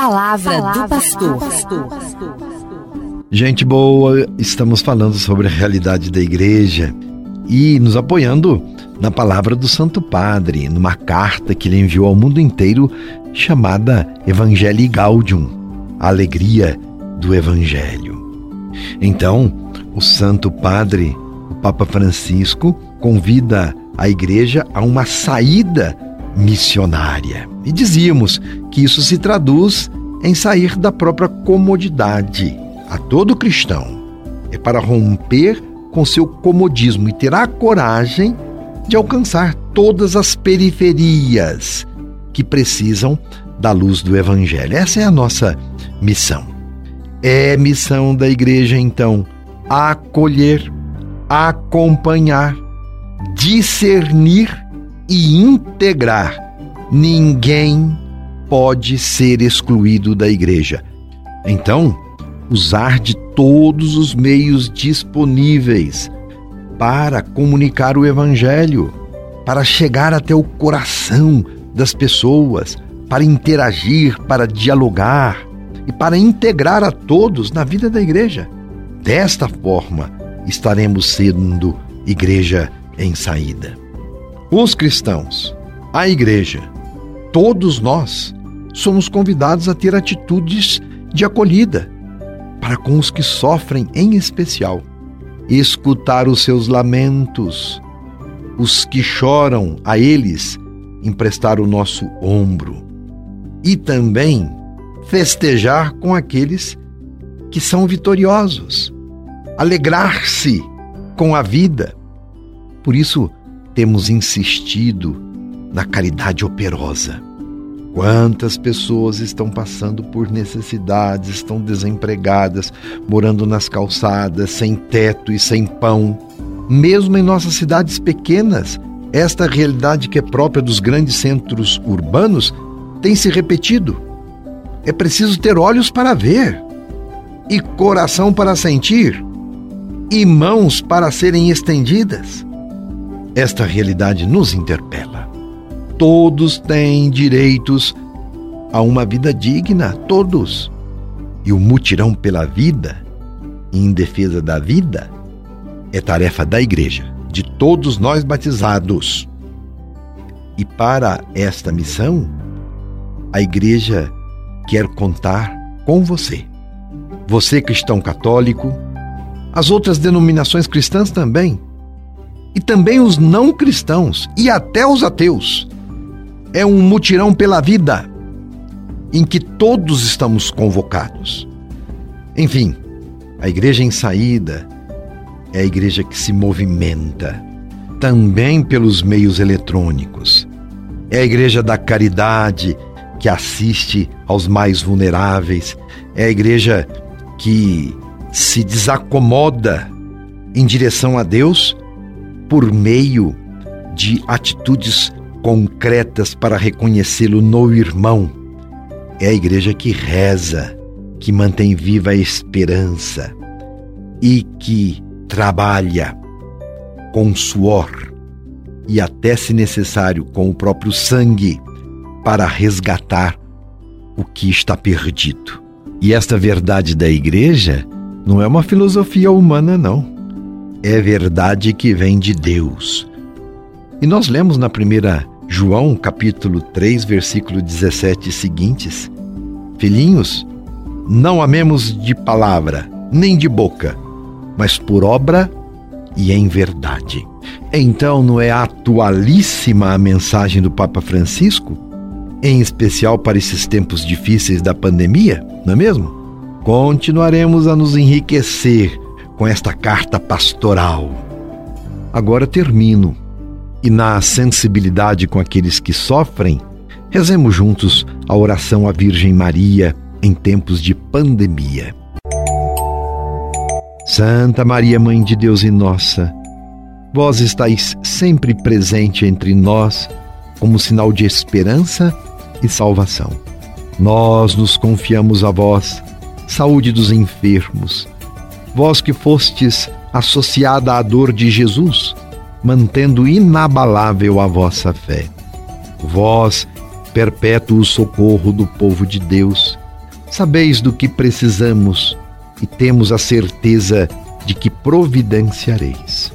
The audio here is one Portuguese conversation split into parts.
palavra, palavra do pastor. Gente boa, estamos falando sobre a realidade da igreja e nos apoiando na palavra do Santo Padre, numa carta que ele enviou ao mundo inteiro chamada Evangelii Gaudium, a alegria do Evangelho. Então, o Santo Padre, o Papa Francisco, convida a igreja a uma saída missionária. E dizíamos que isso se traduz em sair da própria comodidade. A todo cristão é para romper com seu comodismo e ter a coragem de alcançar todas as periferias que precisam da luz do Evangelho. Essa é a nossa missão. É missão da igreja, então, acolher, acompanhar, discernir e integrar. Ninguém pode ser excluído da igreja. Então, usar de todos os meios disponíveis para comunicar o Evangelho, para chegar até o coração das pessoas, para interagir, para dialogar e para integrar a todos na vida da igreja. Desta forma, estaremos sendo igreja em saída. Os cristãos, a igreja, todos nós somos convidados a ter atitudes de acolhida para com os que sofrem em especial, escutar os seus lamentos, os que choram a eles, emprestar o nosso ombro. E também festejar com aqueles que são vitoriosos, alegrar-se com a vida. Por isso, temos insistido na caridade operosa. Quantas pessoas estão passando por necessidades, estão desempregadas, morando nas calçadas, sem teto e sem pão. Mesmo em nossas cidades pequenas, esta realidade que é própria dos grandes centros urbanos tem se repetido. É preciso ter olhos para ver, e coração para sentir, e mãos para serem estendidas. Esta realidade nos interpela. Todos têm direitos a uma vida digna, todos. E o mutirão pela vida, em defesa da vida, é tarefa da igreja, de todos nós batizados. E para esta missão, a igreja quer contar com você. Você cristão católico, as outras denominações cristãs também, e também os não cristãos e até os ateus é um mutirão pela vida em que todos estamos convocados. Enfim, a igreja em saída é a igreja que se movimenta também pelos meios eletrônicos. É a igreja da caridade que assiste aos mais vulneráveis. É a igreja que se desacomoda em direção a Deus por meio de atitudes concretas para reconhecê-lo no irmão. É a igreja que reza, que mantém viva a esperança e que trabalha com suor e até se necessário com o próprio sangue para resgatar o que está perdido. E esta verdade da igreja não é uma filosofia humana, não. É verdade que vem de Deus. E nós lemos na primeira João, capítulo 3, versículo 17 seguintes: Filhinhos, não amemos de palavra, nem de boca, mas por obra e em verdade. Então, não é atualíssima a mensagem do Papa Francisco? Em especial para esses tempos difíceis da pandemia, não é mesmo? Continuaremos a nos enriquecer com esta carta pastoral. Agora termino e na sensibilidade com aqueles que sofrem, rezemos juntos a oração à Virgem Maria em tempos de pandemia. Santa Maria, Mãe de Deus e nossa, vós estáis sempre presente entre nós como sinal de esperança e salvação. Nós nos confiamos a vós, saúde dos enfermos, vós que fostes associada à dor de Jesus, mantendo inabalável a vossa fé. Vós, perpétuo socorro do povo de Deus, Sabeis do que precisamos e temos a certeza de que providenciareis.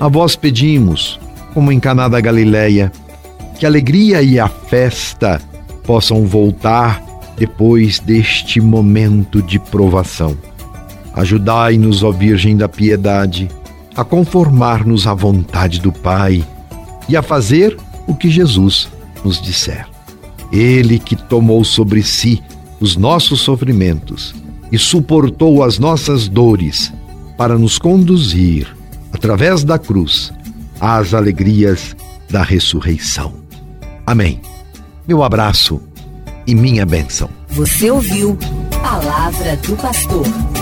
A vós pedimos, como em Caná da Galileia, que a alegria e a festa possam voltar depois deste momento de provação. Ajudai-nos, ó Virgem da Piedade, a conformar-nos à vontade do Pai e a fazer o que Jesus nos disser. Ele que tomou sobre si os nossos sofrimentos e suportou as nossas dores para nos conduzir, através da cruz, às alegrias da ressurreição. Amém. Meu abraço e minha bênção. Você ouviu Palavra do Pastor.